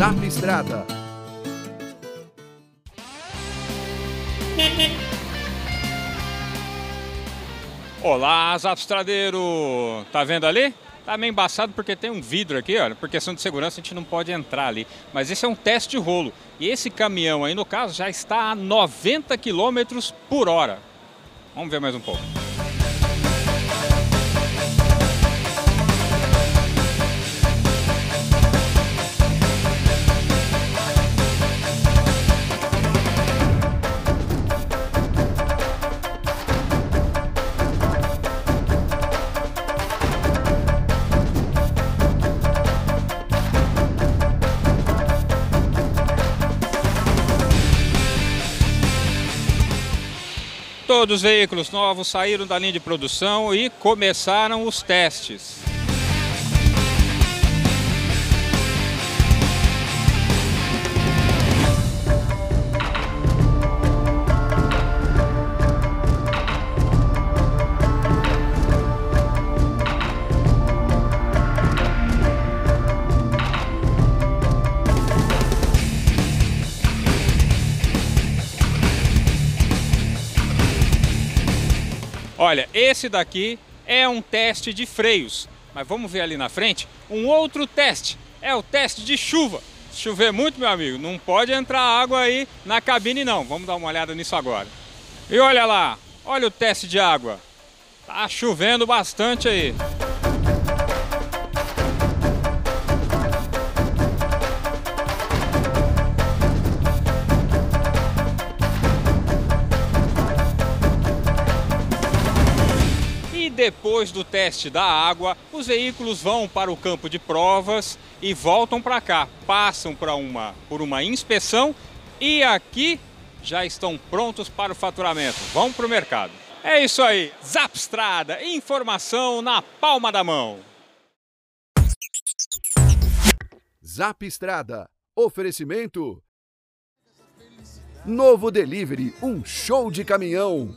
Zap Estrada. Olá, Zapstradeiro! Tá vendo ali? Tá meio embaçado porque tem um vidro aqui, olha. Por questão de segurança a gente não pode entrar ali. Mas esse é um teste de rolo. E esse caminhão aí, no caso, já está a 90 km por hora. Vamos ver mais um pouco. Todos os veículos novos saíram da linha de produção e começaram os testes. Olha, esse daqui é um teste de freios, mas vamos ver ali na frente um outro teste, é o teste de chuva. Se chover muito, meu amigo, não pode entrar água aí na cabine não. Vamos dar uma olhada nisso agora. E olha lá, olha o teste de água. Tá chovendo bastante aí. Depois do teste da água, os veículos vão para o campo de provas e voltam para cá, passam para uma, por uma inspeção e aqui já estão prontos para o faturamento. Vão para o mercado. É isso aí, Zapstrada, informação na palma da mão. Zap Estrada, oferecimento. Novo Delivery, um show de caminhão.